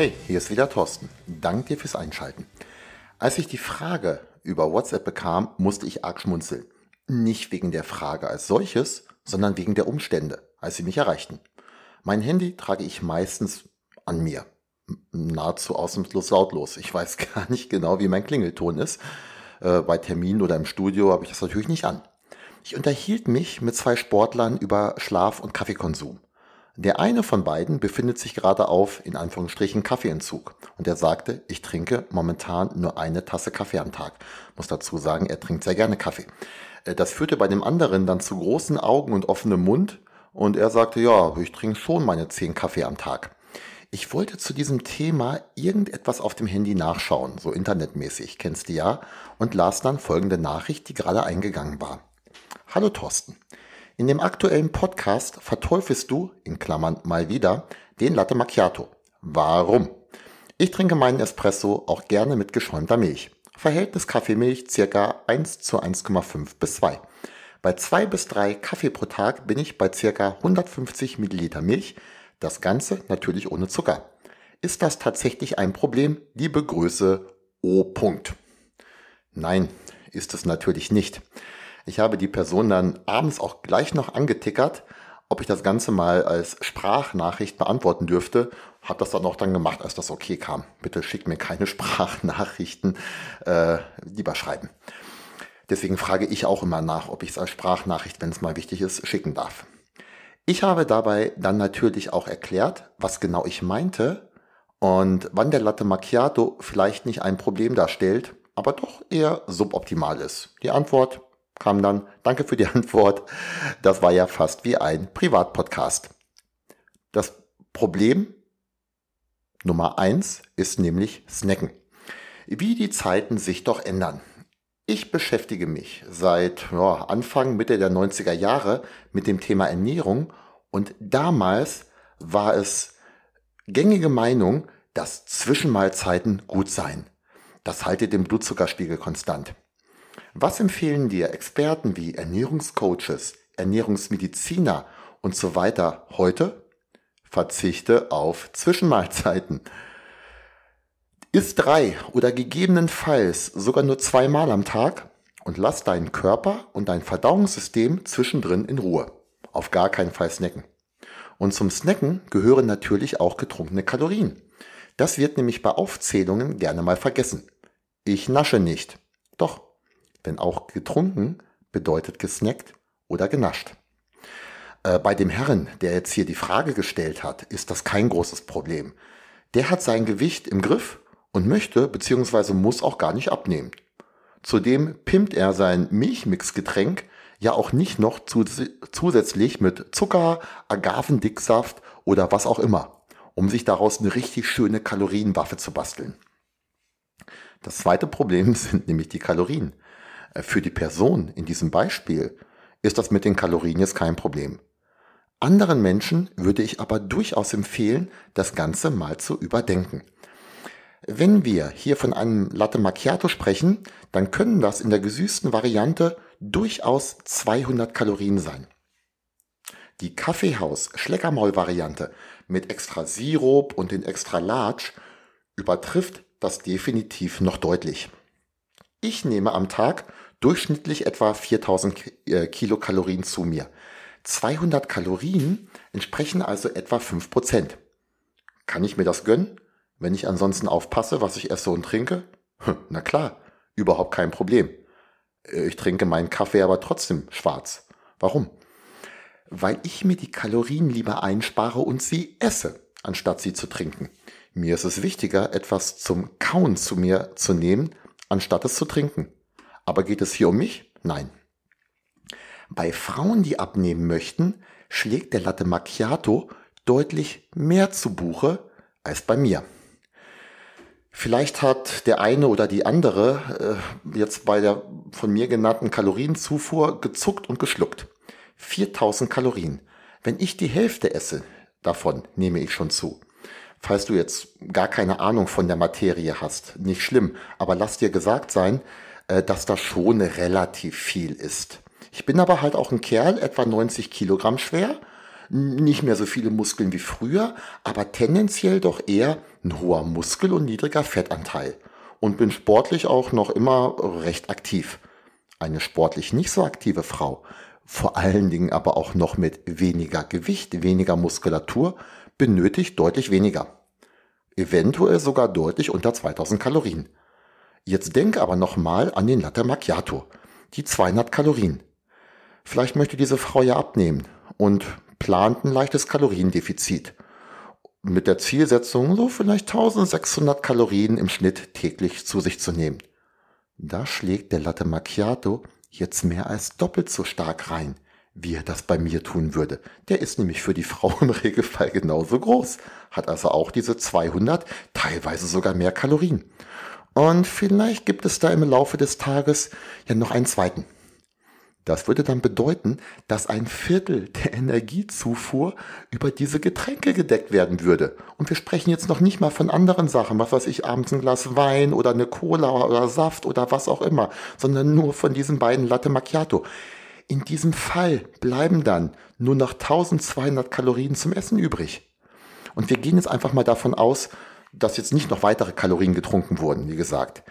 Hey, hier ist wieder Thorsten. Dank dir fürs Einschalten. Als ich die Frage über WhatsApp bekam, musste ich arg schmunzeln. Nicht wegen der Frage als solches, sondern wegen der Umstände, als sie mich erreichten. Mein Handy trage ich meistens an mir. Nahezu ausnahmslos lautlos. Ich weiß gar nicht genau, wie mein Klingelton ist. Äh, bei Terminen oder im Studio habe ich das natürlich nicht an. Ich unterhielt mich mit zwei Sportlern über Schlaf- und Kaffeekonsum. Der eine von beiden befindet sich gerade auf, in Anführungsstrichen, Kaffeeentzug. Und er sagte, ich trinke momentan nur eine Tasse Kaffee am Tag. Muss dazu sagen, er trinkt sehr gerne Kaffee. Äh, das führte bei dem anderen dann zu großen Augen und offenem Mund. Und er sagte, ja, ich trinke schon meine zehn Kaffee am Tag. Ich wollte zu diesem Thema irgendetwas auf dem Handy nachschauen, so internetmäßig, kennst du ja, und las dann folgende Nachricht, die gerade eingegangen war. Hallo Thorsten. In dem aktuellen Podcast verteufelst du, in Klammern mal wieder, den Latte Macchiato. Warum? Ich trinke meinen Espresso auch gerne mit geschäumter Milch. Verhältnis Kaffeemilch circa 1 zu 1,5 bis 2. Bei 2 bis 3 Kaffee pro Tag bin ich bei circa 150 Milliliter Milch. Das Ganze natürlich ohne Zucker. Ist das tatsächlich ein Problem? Liebe Grüße, O. Nein, ist es natürlich nicht. Ich habe die Person dann abends auch gleich noch angetickert, ob ich das Ganze mal als Sprachnachricht beantworten dürfte. Habe das dann auch dann gemacht, als das okay kam. Bitte schickt mir keine Sprachnachrichten, äh, lieber schreiben. Deswegen frage ich auch immer nach, ob ich es als Sprachnachricht, wenn es mal wichtig ist, schicken darf. Ich habe dabei dann natürlich auch erklärt, was genau ich meinte und wann der Latte Macchiato vielleicht nicht ein Problem darstellt, aber doch eher suboptimal ist. Die Antwort kam dann, danke für die Antwort. Das war ja fast wie ein Privatpodcast. Das Problem Nummer eins ist nämlich Snacken. Wie die Zeiten sich doch ändern. Ich beschäftige mich seit ja, Anfang, Mitte der 90er Jahre mit dem Thema Ernährung und damals war es gängige Meinung, dass Zwischenmahlzeiten gut seien. Das halte den Blutzuckerspiegel konstant. Was empfehlen dir Experten wie Ernährungscoaches, Ernährungsmediziner und so weiter heute? Verzichte auf Zwischenmahlzeiten. Iss drei oder gegebenenfalls sogar nur zweimal am Tag und lass deinen Körper und dein Verdauungssystem zwischendrin in Ruhe. Auf gar keinen Fall snacken. Und zum Snacken gehören natürlich auch getrunkene Kalorien. Das wird nämlich bei Aufzählungen gerne mal vergessen. Ich nasche nicht. Doch, denn auch getrunken bedeutet gesnackt oder genascht. Äh, bei dem Herrn, der jetzt hier die Frage gestellt hat, ist das kein großes Problem. Der hat sein Gewicht im Griff und möchte bzw. muss auch gar nicht abnehmen. Zudem pimmt er sein Milchmixgetränk ja auch nicht noch zusätzlich mit Zucker, Agavendicksaft oder was auch immer, um sich daraus eine richtig schöne Kalorienwaffe zu basteln. Das zweite Problem sind nämlich die Kalorien. Äh, für die Person in diesem Beispiel ist das mit den Kalorien jetzt kein Problem. Anderen Menschen würde ich aber durchaus empfehlen, das Ganze mal zu überdenken. Wenn wir hier von einem Latte Macchiato sprechen, dann können das in der gesüßten Variante durchaus 200 Kalorien sein. Die Kaffeehaus Schleckermaul Variante mit extra Sirup und den extra Large übertrifft das definitiv noch deutlich. Ich nehme am Tag durchschnittlich etwa 4000 äh, Kilokalorien zu mir. 200 Kalorien entsprechen also etwa 5%. Kann ich mir das gönnen, wenn ich ansonsten aufpasse, was ich esse und trinke? Hm, na klar, überhaupt kein Problem. Äh, ich trinke meinen Kaffee aber trotzdem schwarz. Warum? Weil ich mir die Kalorien lieber einspare und sie esse, anstatt sie zu trinken. Mir ist es wichtiger, etwas zum Kauen zu mir zu nehmen, anstatt es zu trinken. Aber geht es hier um mich? Nein. Bei Frauen, die abnehmen möchten, schlägt der Latte Macchiato deutlich mehr zu Buche als bei mir. Vielleicht hat der eine oder die andere äh, jetzt bei der von mir genannten Kalorienzufuhr gezuckt und geschluckt. 4000 Kalorien. Wenn ich die Hälfte esse, davon nehme ich schon zu. Falls du jetzt gar keine Ahnung von der Materie hast, nicht schlimm, aber lass dir gesagt sein, dass das schon relativ viel ist. Ich bin aber halt auch ein Kerl, etwa 90 Kilogramm schwer, nicht mehr so viele Muskeln wie früher, aber tendenziell doch eher ein hoher Muskel- und niedriger Fettanteil. Und bin sportlich auch noch immer recht aktiv. Eine sportlich nicht so aktive Frau, vor allen Dingen aber auch noch mit weniger Gewicht, weniger Muskulatur, benötigt deutlich weniger. Eventuell sogar deutlich unter 2000 Kalorien. Jetzt denke aber nochmal an den Latte Macchiato. Die 200 Kalorien. Vielleicht möchte diese Frau ja abnehmen und plant ein leichtes Kaloriendefizit. Mit der Zielsetzung, so vielleicht 1600 Kalorien im Schnitt täglich zu sich zu nehmen. Da schlägt der Latte Macchiato jetzt mehr als doppelt so stark rein, wie er das bei mir tun würde. Der ist nämlich für die Frau im Regelfall genauso groß, hat also auch diese 200, teilweise sogar mehr Kalorien. Und vielleicht gibt es da im Laufe des Tages ja noch einen zweiten. Das würde dann bedeuten, dass ein Viertel der Energiezufuhr über diese Getränke gedeckt werden würde. Und wir sprechen jetzt noch nicht mal von anderen Sachen, was weiß ich, abends ein Glas Wein oder eine Cola oder Saft oder was auch immer, sondern nur von diesen beiden Latte Macchiato. In diesem Fall bleiben dann nur noch 1200 Kalorien zum Essen übrig. Und wir gehen jetzt einfach mal davon aus, dass jetzt nicht noch weitere Kalorien getrunken wurden, wie gesagt.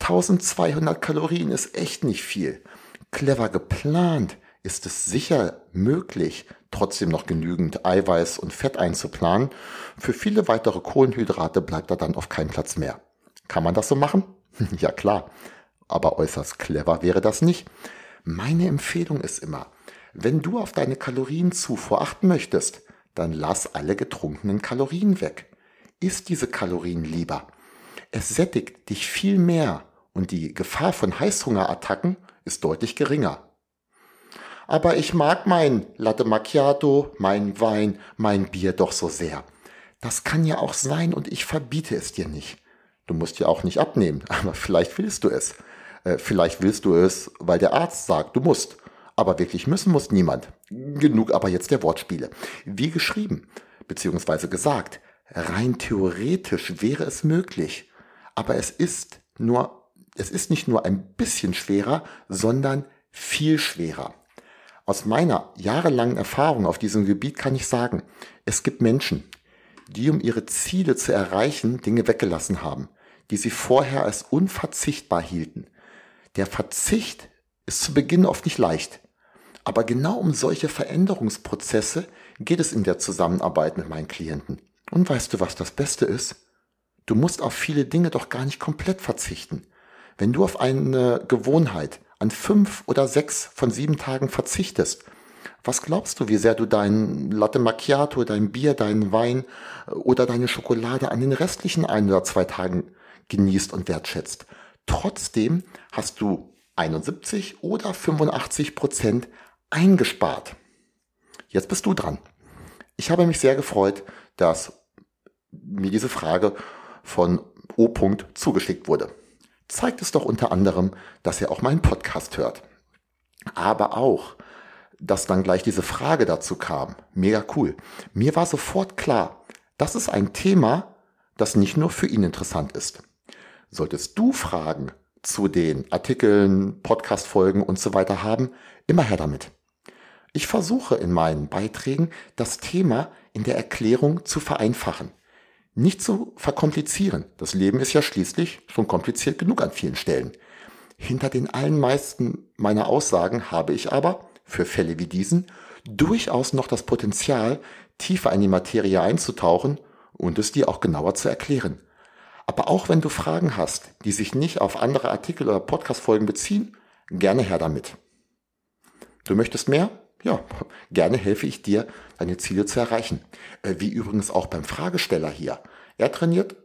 1200 Kalorien ist echt nicht viel. Clever geplant ist es sicher möglich, trotzdem noch genügend Eiweiß und Fett einzuplanen. Für viele weitere Kohlenhydrate bleibt da dann auf keinen Platz mehr. Kann man das so machen? ja klar, aber äußerst clever wäre das nicht. Meine Empfehlung ist immer, wenn du auf deine Kalorienzufuhr achten möchtest, dann lass alle getrunkenen Kalorien weg. Iss diese Kalorien lieber. Es sättigt dich viel mehr und die Gefahr von Heißhungerattacken ist deutlich geringer. Aber ich mag mein Latte Macchiato, mein Wein, mein Bier doch so sehr. Das kann ja auch sein und ich verbiete es dir nicht. Du musst ja auch nicht abnehmen, aber vielleicht willst du es. Äh, vielleicht willst du es, weil der Arzt sagt, du musst. Aber wirklich müssen muss niemand. Genug aber jetzt der Wortspiele. Wie geschrieben, beziehungsweise gesagt, rein theoretisch wäre es möglich. Aber es ist nur es ist nicht nur ein bisschen schwerer, sondern viel schwerer. Aus meiner jahrelangen Erfahrung auf diesem Gebiet kann ich sagen, es gibt Menschen, die um ihre Ziele zu erreichen Dinge weggelassen haben, die sie vorher als unverzichtbar hielten. Der Verzicht ist zu Beginn oft nicht leicht. Aber genau um solche Veränderungsprozesse geht es in der Zusammenarbeit mit meinen Klienten. Und weißt du, was das Beste ist? Du musst auf viele Dinge doch gar nicht komplett verzichten. Wenn du auf eine Gewohnheit an fünf oder sechs von sieben Tagen verzichtest, was glaubst du, wie sehr du dein Latte Macchiato, dein Bier, deinen Wein oder deine Schokolade an den restlichen ein oder zwei Tagen genießt und wertschätzt? Trotzdem hast du 71 oder 85 Prozent eingespart. Jetzt bist du dran. Ich habe mich sehr gefreut, dass mir diese Frage von O. zugeschickt wurde zeigt es doch unter anderem, dass er auch meinen Podcast hört. Aber auch, dass dann gleich diese Frage dazu kam. Mega cool. Mir war sofort klar, das ist ein Thema, das nicht nur für ihn interessant ist. Solltest du Fragen zu den Artikeln, Podcastfolgen und so weiter haben, immer her damit. Ich versuche in meinen Beiträgen das Thema in der Erklärung zu vereinfachen nicht zu verkomplizieren. Das Leben ist ja schließlich schon kompliziert genug an vielen Stellen. Hinter den allermeisten meiner Aussagen habe ich aber, für Fälle wie diesen, durchaus noch das Potenzial, tiefer in die Materie einzutauchen und es dir auch genauer zu erklären. Aber auch wenn du Fragen hast, die sich nicht auf andere Artikel oder Podcastfolgen beziehen, gerne her damit. Du möchtest mehr? Ja, gerne helfe ich dir, deine Ziele zu erreichen. Äh, wie übrigens auch beim Fragesteller hier. Er trainiert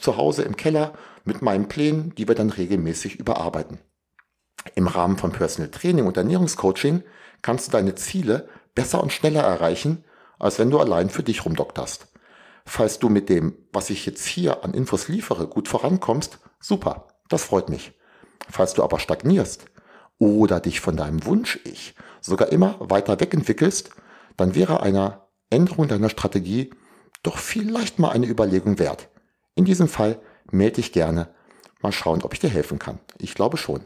zu Hause im Keller mit meinen Plänen, die wir dann regelmäßig überarbeiten. Im Rahmen von Personal Training und Ernährungscoaching kannst du deine Ziele besser und schneller erreichen, als wenn du allein für dich rumdokterst. Falls du mit dem, was ich jetzt hier an Infos liefere, gut vorankommst, super, das freut mich. Falls du aber stagnierst oder dich von deinem Wunsch-Ich sogar immer weiter wegentwickelst, dann wäre eine Änderung deiner Strategie doch vielleicht mal eine Überlegung wert. In diesem Fall melde dich gerne. Mal schauen, ob ich dir helfen kann. Ich glaube schon.